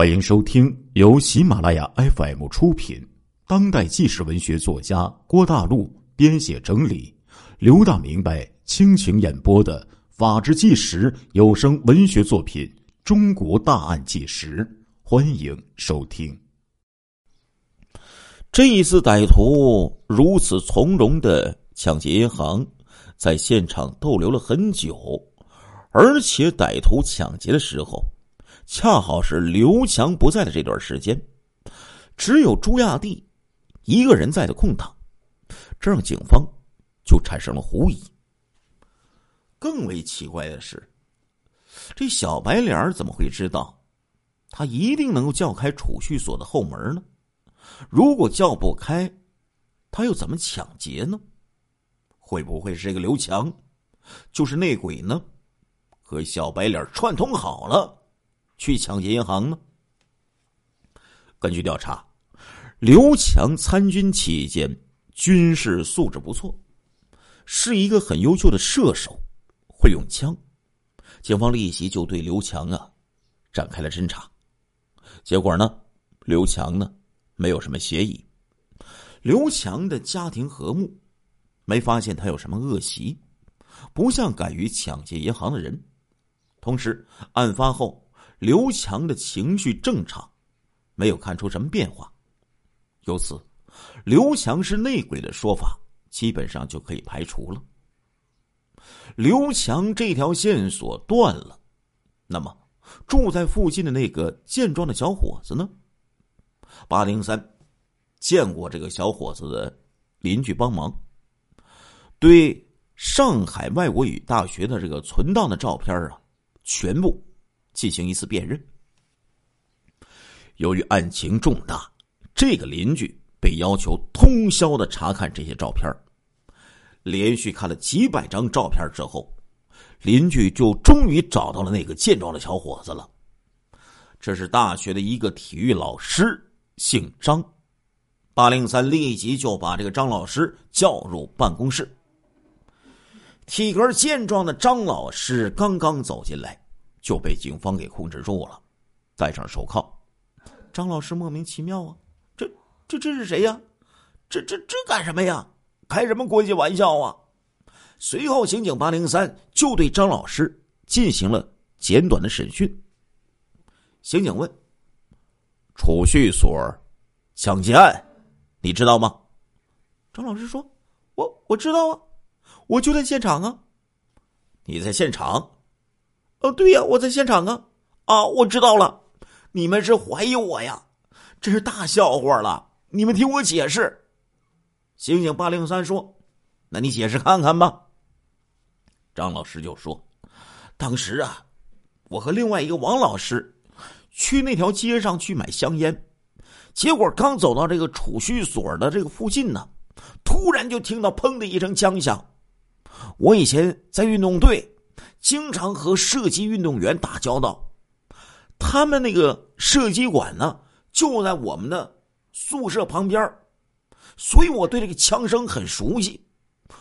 欢迎收听由喜马拉雅 FM 出品、当代纪实文学作家郭大陆编写整理、刘大明白倾情演播的《法制纪实》有声文学作品《中国大案纪实》，欢迎收听。这一次歹徒如此从容的抢劫银行，在现场逗留了很久，而且歹徒抢劫的时候。恰好是刘强不在的这段时间，只有朱亚帝一个人在的空档，这让警方就产生了狐疑。更为奇怪的是，这小白脸怎么会知道他一定能够叫开储蓄所的后门呢？如果叫不开，他又怎么抢劫呢？会不会是这个刘强就是内鬼呢？和小白脸串通好了？去抢劫银行呢？根据调查，刘强参军期间军事素质不错，是一个很优秀的射手，会用枪。警方立即就对刘强啊展开了侦查。结果呢，刘强呢没有什么嫌疑。刘强的家庭和睦，没发现他有什么恶习，不像敢于抢劫银行的人。同时，案发后。刘强的情绪正常，没有看出什么变化，由此，刘强是内鬼的说法基本上就可以排除了。刘强这条线索断了，那么住在附近的那个健壮的小伙子呢？八零三见过这个小伙子的邻居帮忙，对上海外国语大学的这个存档的照片啊，全部。进行一次辨认。由于案情重大，这个邻居被要求通宵的查看这些照片。连续看了几百张照片之后，邻居就终于找到了那个健壮的小伙子了。这是大学的一个体育老师，姓张。八零三立即就把这个张老师叫入办公室。体格健壮的张老师刚刚走进来。就被警方给控制住了，戴上手铐。张老师莫名其妙啊，这这这是谁呀？这这这干什么呀？开什么国际玩笑啊？随后，刑警八零三就对张老师进行了简短的审讯。刑警问：“储蓄所抢劫案，你知道吗？”张老师说：“我我知道啊，我就在现场啊。”你在现场？哦，对呀，我在现场啊！啊，我知道了，你们是怀疑我呀？这是大笑话了！你们听我解释。刑警八零三说：“那你解释看看吧。”张老师就说：“当时啊，我和另外一个王老师去那条街上去买香烟，结果刚走到这个储蓄所的这个附近呢，突然就听到砰的一声枪响。我以前在运动队。”经常和射击运动员打交道，他们那个射击馆呢就在我们的宿舍旁边，所以我对这个枪声很熟悉。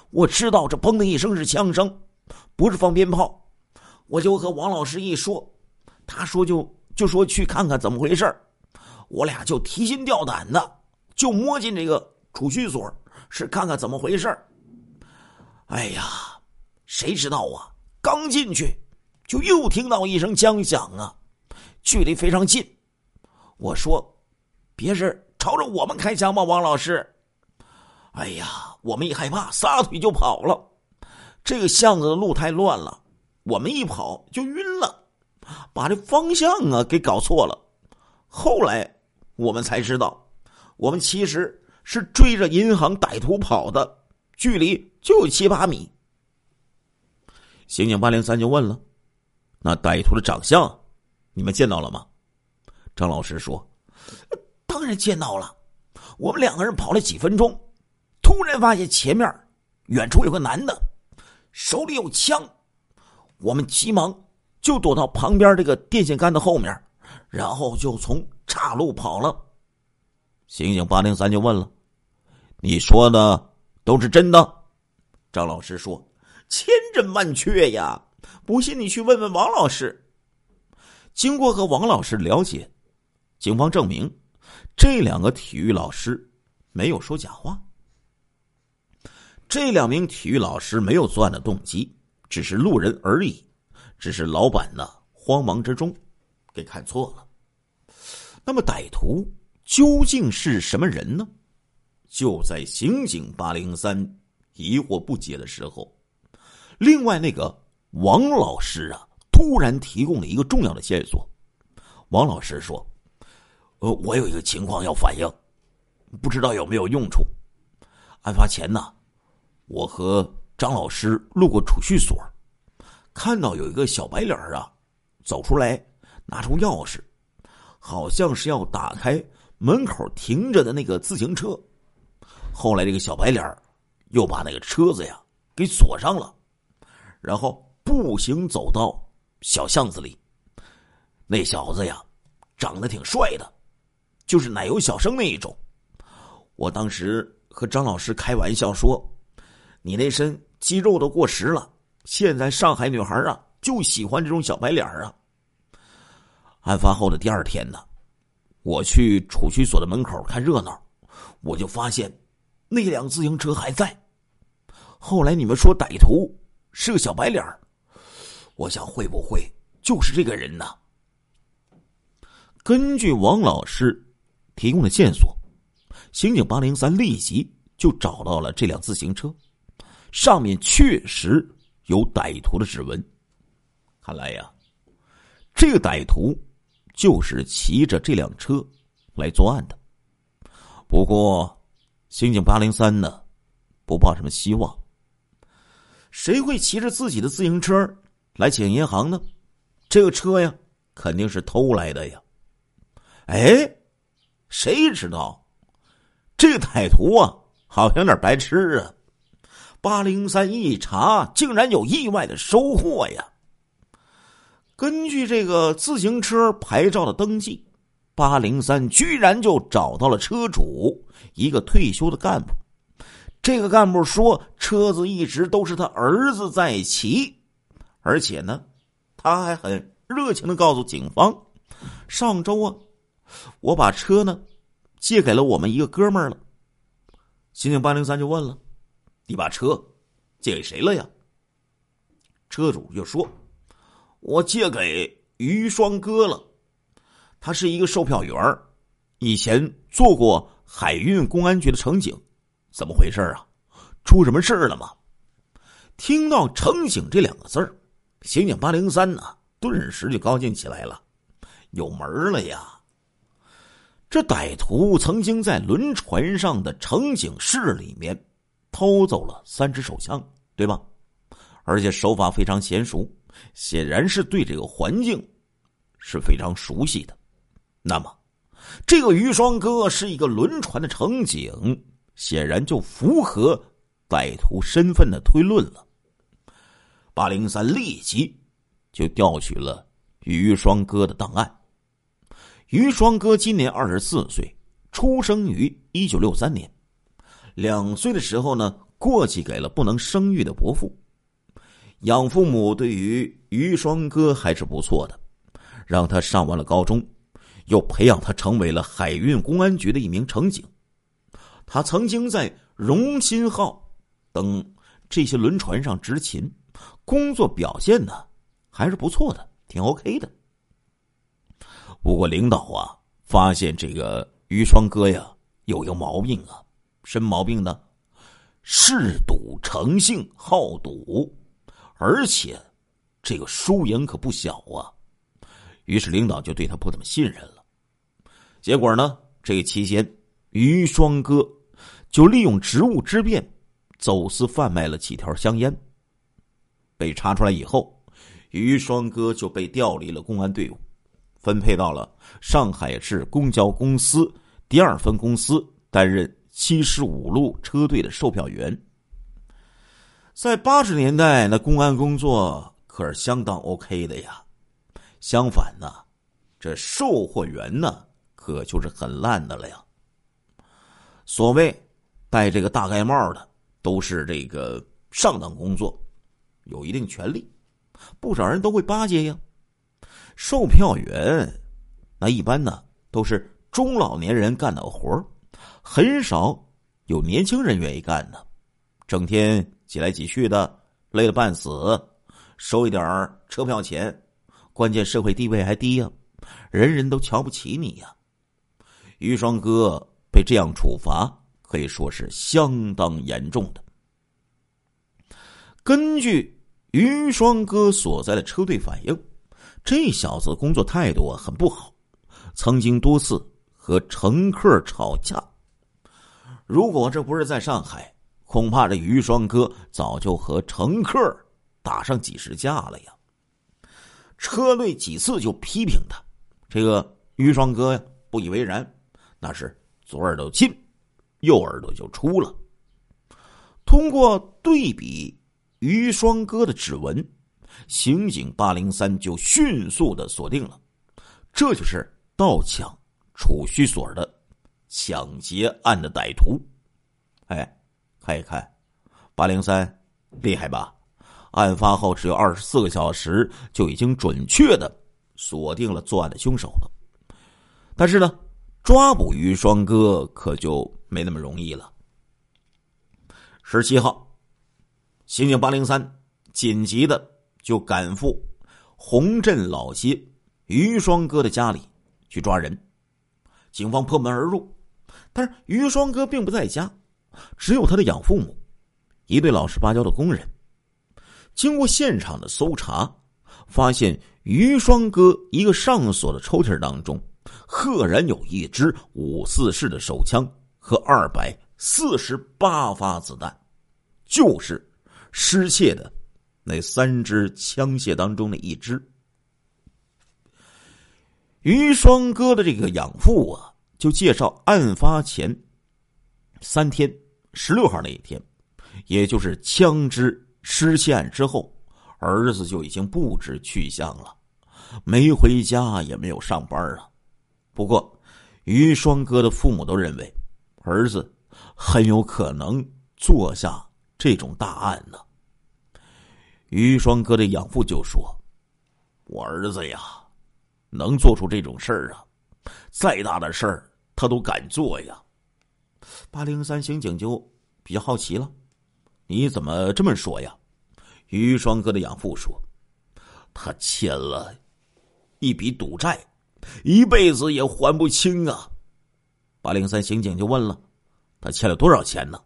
我知道这“砰”的一声是枪声，不是放鞭炮。我就和王老师一说，他说就就说去看看怎么回事我俩就提心吊胆的就摸进这个储蓄所，是看看怎么回事哎呀，谁知道啊？刚进去，就又听到一声枪响啊，距离非常近。我说：“别是朝着我们开枪吗？”王老师，哎呀，我们一害怕，撒腿就跑了。这个巷子的路太乱了，我们一跑就晕了，把这方向啊给搞错了。后来我们才知道，我们其实是追着银行歹徒跑的，距离就七八米。刑警八零三就问了：“那歹徒的长相，你们见到了吗？”张老师说：“当然见到了。我们两个人跑了几分钟，突然发现前面远处有个男的，手里有枪。我们急忙就躲到旁边这个电线杆的后面，然后就从岔路跑了。”刑警八零三就问了：“你说的都是真的？”张老师说。千真万确呀！不信你去问问王老师。经过和王老师了解，警方证明，这两个体育老师没有说假话。这两名体育老师没有作案的动机，只是路人而已。只是老板呢，慌忙之中给看错了。那么歹徒究竟是什么人呢？就在刑警八零三疑惑不解的时候，另外那个王老师啊，突然提供了一个重要的线索。王老师说：“呃，我有一个情况要反映，不知道有没有用处。案发前呢。”我和张老师路过储蓄所，看到有一个小白脸啊，走出来，拿出钥匙，好像是要打开门口停着的那个自行车。后来这个小白脸又把那个车子呀给锁上了，然后步行走到小巷子里。那小子呀，长得挺帅的，就是奶油小生那一种。我当时和张老师开玩笑说。你那身肌肉都过时了，现在上海女孩啊就喜欢这种小白脸啊。案发后的第二天呢，我去储蓄所的门口看热闹，我就发现那辆自行车还在。后来你们说歹徒是个小白脸我想会不会就是这个人呢？根据王老师提供的线索，刑警八零三立即就找到了这辆自行车。上面确实有歹徒的指纹，看来呀，这个歹徒就是骑着这辆车来作案的。不过，刑警八零三呢，不抱什么希望。谁会骑着自己的自行车来抢银行呢？这个车呀，肯定是偷来的呀。哎，谁知道这歹徒啊，好像有点白痴啊。八零三一查，竟然有意外的收获呀！根据这个自行车牌照的登记，八零三居然就找到了车主，一个退休的干部。这个干部说，车子一直都是他儿子在骑，而且呢，他还很热情的告诉警方，上周啊，我把车呢借给了我们一个哥们儿了。刑警八零三就问了。你把车借给谁了呀？车主就说：“我借给于双哥了，他是一个售票员以前做过海运公安局的乘警。怎么回事啊？出什么事了吗？”听到“乘警”这两个字儿，刑警八零三呢，顿时就高兴起来了，有门了呀！这歹徒曾经在轮船上的乘警室里面。偷走了三支手枪，对吧？而且手法非常娴熟，显然是对这个环境是非常熟悉的。那么，这个于双哥是一个轮船的乘警，显然就符合歹徒身份的推论了。八零三立即就调取了于双哥的档案。于双哥今年二十四岁，出生于一九六三年。两岁的时候呢，过继给了不能生育的伯父。养父母对于于双哥还是不错的，让他上完了高中，又培养他成为了海运公安局的一名乘警。他曾经在荣新号等这些轮船上执勤，工作表现呢还是不错的，挺 OK 的。不过领导啊，发现这个于双哥呀有一个毛病啊。什么毛病呢？嗜赌成性，好赌，而且这个输赢可不小啊。于是领导就对他不怎么信任了。结果呢，这个期间，于双哥就利用职务之便，走私贩卖了几条香烟。被查出来以后，于双哥就被调离了公安队伍，分配到了上海市公交公司第二分公司担任。七十五路车队的售票员，在八十年代，那公安工作可是相当 OK 的呀。相反呢，这售货员呢，可就是很烂的了呀。所谓戴这个大盖帽的，都是这个上等工作，有一定权利，不少人都会巴结呀。售票员那一般呢，都是中老年人干的活很少有年轻人愿意干的。整天挤来挤去的，累得半死，收一点车票钱，关键社会地位还低呀，人人都瞧不起你呀。于双哥被这样处罚，可以说是相当严重的。根据于双哥所在的车队反映，这小子工作态度很不好，曾经多次和乘客吵架。如果这不是在上海。恐怕这于双哥早就和乘客打上几十架了呀！车队几次就批评他，这个于双哥呀不以为然，那是左耳朵进，右耳朵就出了。通过对比于双哥的指纹，刑警八零三就迅速的锁定了，这就是盗抢储蓄所的抢劫案的歹徒。哎。看一看，八零三厉害吧？案发后只有二十四个小时，就已经准确的锁定了作案的凶手了。但是呢，抓捕于双哥可就没那么容易了。十七号，刑警八零三紧急的就赶赴洪镇老街于双哥的家里去抓人。警方破门而入，但是于双哥并不在家。只有他的养父母，一对老实巴交的工人。经过现场的搜查，发现于双哥一个上锁的抽屉当中，赫然有一支五四式的手枪和二百四十八发子弹，就是失窃的那三支枪械当中的一支。于双哥的这个养父啊，就介绍案发前三天。十六号那一天，也就是枪支失窃案之后，儿子就已经不知去向了，没回家，也没有上班啊。不过，于双哥的父母都认为，儿子很有可能做下这种大案呢。于双哥的养父就说：“我儿子呀，能做出这种事儿啊，再大的事儿他都敢做呀。”八零三刑警就比较好奇了，你怎么这么说呀？于双哥的养父说：“他欠了一笔赌债，一辈子也还不清啊。”八零三刑警就问了：“他欠了多少钱呢？”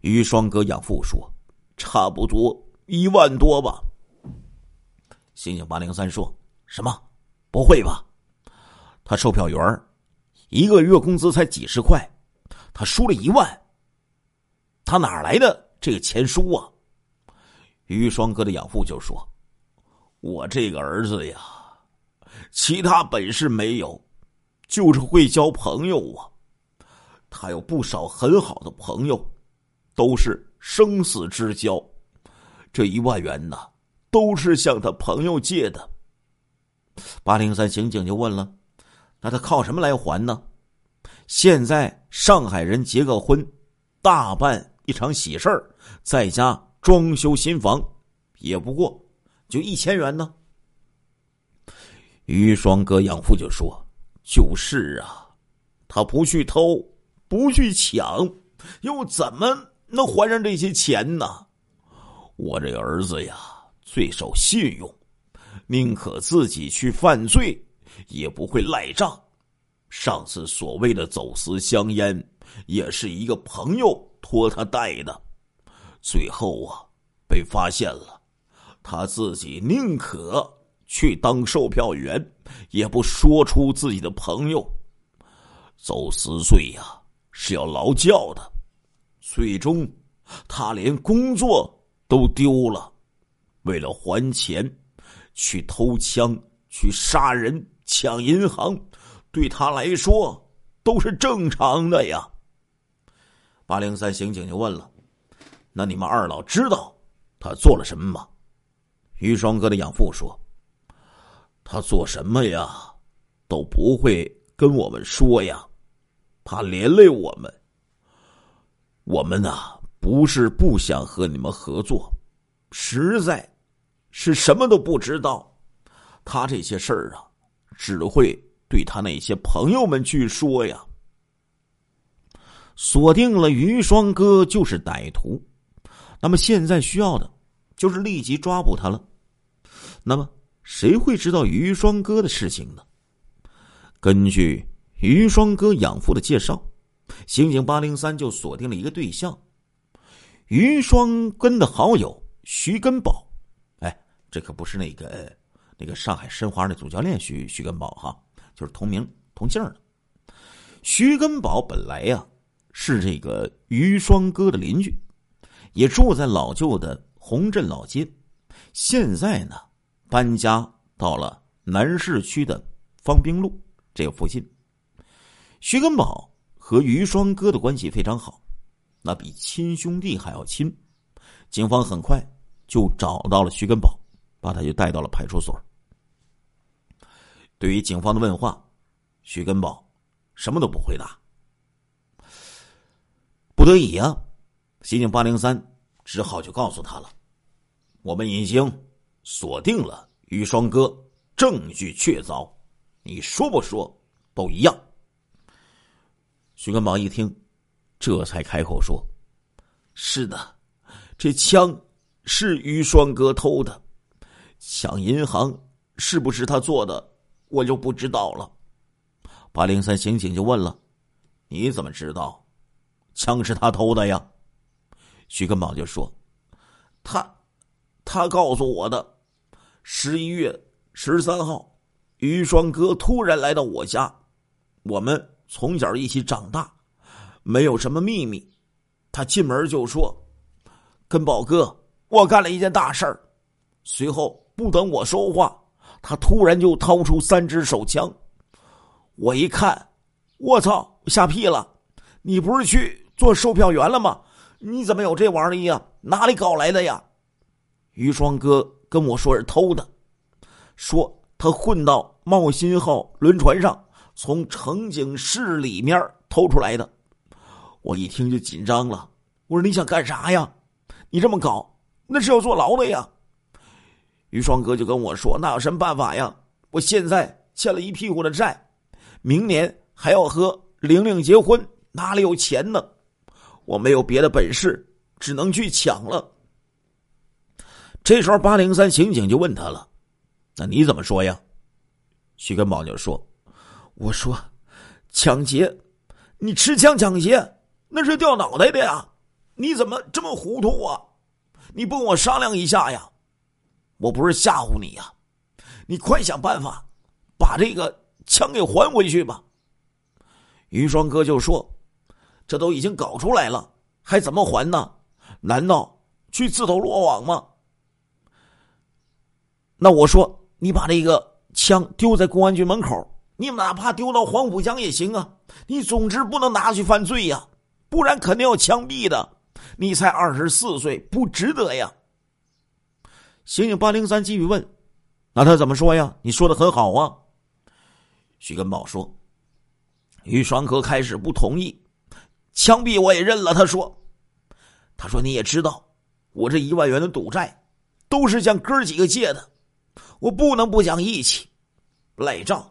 于双哥养父说：“差不多一万多吧。”刑警八零三说：“什么？不会吧？他售票员一个月工资才几十块。”他输了一万，他哪来的这个钱输啊？于双哥的养父就说：“我这个儿子呀，其他本事没有，就是会交朋友啊。他有不少很好的朋友，都是生死之交。这一万元呢，都是向他朋友借的。”八零三刑警就问了：“那他靠什么来还呢？”现在上海人结个婚，大办一场喜事儿，在家装修新房，也不过就一千元呢。于双哥养父就说：“就是啊，他不去偷，不去抢，又怎么能还上这些钱呢？我这儿子呀，最守信用，宁可自己去犯罪，也不会赖账。”上次所谓的走私香烟，也是一个朋友托他带的，最后啊被发现了，他自己宁可去当售票员，也不说出自己的朋友。走私罪呀是要劳教的，最终他连工作都丢了，为了还钱，去偷枪，去杀人，抢银行。对他来说都是正常的呀。八零三刑警就问了：“那你们二老知道他做了什么吗？”于双哥的养父说：“他做什么呀，都不会跟我们说呀，怕连累我们。我们呐，不是不想和你们合作，实在是什么都不知道。他这些事儿啊，只会。”对他那些朋友们去说呀。锁定了于双哥就是歹徒，那么现在需要的，就是立即抓捕他了。那么谁会知道于双哥的事情呢？根据于双哥养父的介绍，刑警八零三就锁定了一个对象：于双根的好友徐根宝。哎，这可不是那个那个上海申花的主教练徐徐根宝哈，就是同名同姓的。徐根宝本来呀。是这个于双哥的邻居，也住在老旧的洪镇老街。现在呢，搬家到了南市区的方滨路这个附近。徐根宝和于双哥的关系非常好，那比亲兄弟还要亲。警方很快就找到了徐根宝，把他就带到了派出所。对于警方的问话，徐根宝什么都不回答。不得已啊，刑警八零三只好就告诉他了：“我们已经锁定了于双哥，证据确凿，你说不说都一样。”徐根宝一听，这才开口说：“是的，这枪是于双哥偷的，抢银行是不是他做的，我就不知道了。”八零三刑警就问了：“你怎么知道？”枪是他偷的呀，徐根宝就说：“他，他告诉我的。十一月十三号，于双哥突然来到我家，我们从小一起长大，没有什么秘密。他进门就说：‘根宝哥，我干了一件大事儿。’随后不等我说话，他突然就掏出三支手枪。我一看，我操，吓屁了！你不是去？”做售票员了吗？你怎么有这玩意儿呀？哪里搞来的呀？于双哥跟我说是偷的，说他混到茂新号轮船上，从乘警室里面偷出来的。我一听就紧张了，我说你想干啥呀？你这么搞，那是要坐牢的呀。于双哥就跟我说：“那有什么办法呀？我现在欠了一屁股的债，明年还要和玲玲结婚，哪里有钱呢？”我没有别的本事，只能去抢了。这时候，八零三刑警就问他了：“那你怎么说呀？”徐根宝就说：“我说，抢劫，你持枪抢劫，那是掉脑袋的呀！你怎么这么糊涂啊？你不跟我商量一下呀？我不是吓唬你呀，你快想办法把这个枪给还回去吧。”于双哥就说。这都已经搞出来了，还怎么还呢？难道去自投罗网吗？那我说，你把这个枪丢在公安局门口，你哪怕丢到黄浦江也行啊！你总之不能拿去犯罪呀，不然肯定要枪毙的。你才二十四岁，不值得呀。刑警八零三继续问：“那他怎么说呀？”你说的很好啊。徐根宝说：“于双哥开始不同意。”枪毙我也认了。他说：“他说你也知道，我这一万元的赌债，都是向哥几个借的，我不能不讲义气，赖账，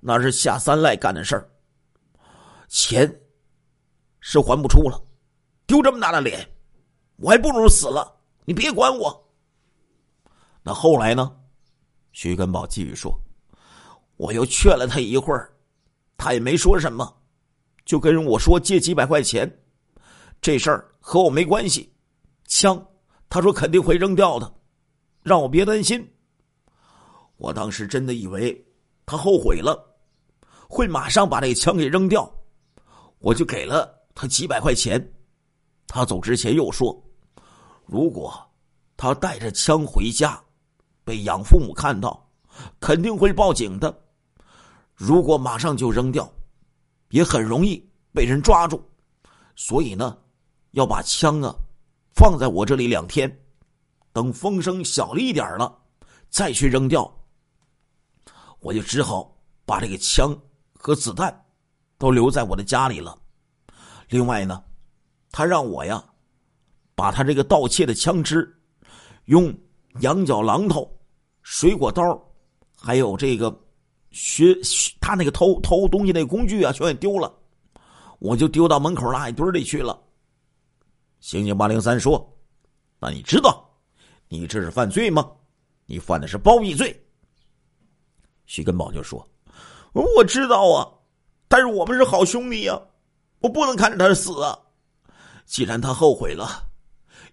那是下三滥干的事儿。钱是还不出了，丢这么大的脸，我还不如死了。你别管我。那后来呢？”徐根宝继续说：“我又劝了他一会儿，他也没说什么。”就跟我说借几百块钱，这事儿和我没关系。枪，他说肯定会扔掉的，让我别担心。我当时真的以为他后悔了，会马上把这枪给扔掉，我就给了他几百块钱。他走之前又说，如果他带着枪回家，被养父母看到，肯定会报警的。如果马上就扔掉。也很容易被人抓住，所以呢，要把枪啊放在我这里两天，等风声小了一点了，再去扔掉。我就只好把这个枪和子弹都留在我的家里了。另外呢，他让我呀，把他这个盗窃的枪支，用羊角榔头、水果刀，还有这个学他那个偷偷东西那工具啊，全给丢了，我就丢到门口垃圾堆里去了。刑警八零三说：“那你知道你这是犯罪吗？你犯的是包庇罪。”徐根宝就说：“我知道啊，但是我们是好兄弟呀，我不能看着他死啊。既然他后悔了，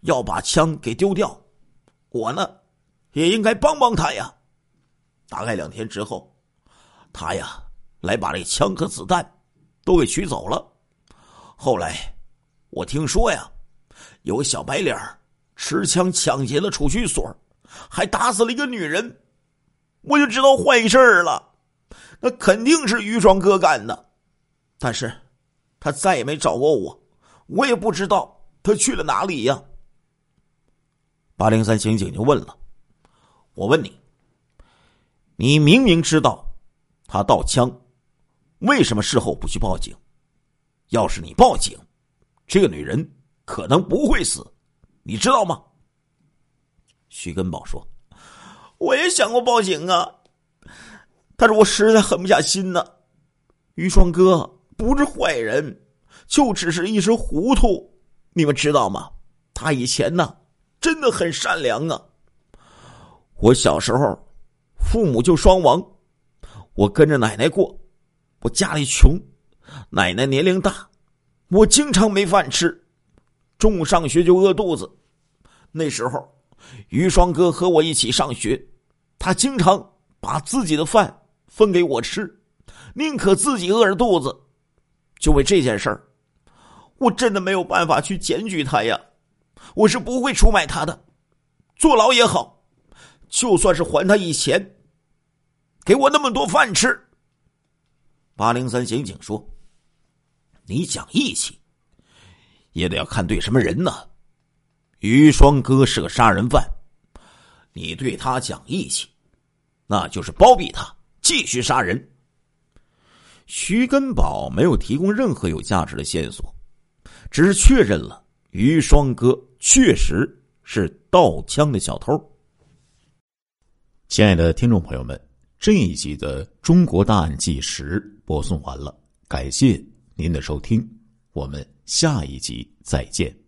要把枪给丢掉，我呢也应该帮帮他呀。”大概两天之后，他呀来把这枪和子弹都给取走了。后来我听说呀，有个小白脸持枪抢劫了储蓄所，还打死了一个女人。我就知道坏事了，那肯定是于双哥干的。但是，他再也没找过我，我也不知道他去了哪里呀。八零三刑警就问了：“我问你。”你明明知道他盗枪，为什么事后不去报警？要是你报警，这个女人可能不会死，你知道吗？徐根宝说：“我也想过报警啊，但是我实在狠不下心呢。于双哥不是坏人，就只是一时糊涂，你们知道吗？他以前呢，真的很善良啊。我小时候。”父母就双亡，我跟着奶奶过。我家里穷，奶奶年龄大，我经常没饭吃。中午上学就饿肚子。那时候，于双哥和我一起上学，他经常把自己的饭分给我吃，宁可自己饿着肚子。就为这件事儿，我真的没有办法去检举他呀。我是不会出卖他的，坐牢也好，就算是还他以前。给我那么多饭吃。八零三刑警说：“你讲义气，也得要看对什么人呢。于双哥是个杀人犯，你对他讲义气，那就是包庇他继续杀人。”徐根宝没有提供任何有价值的线索，只是确认了于双哥确实是盗枪的小偷。亲爱的听众朋友们。这一集的《中国大案纪实》播送完了，感谢您的收听，我们下一集再见。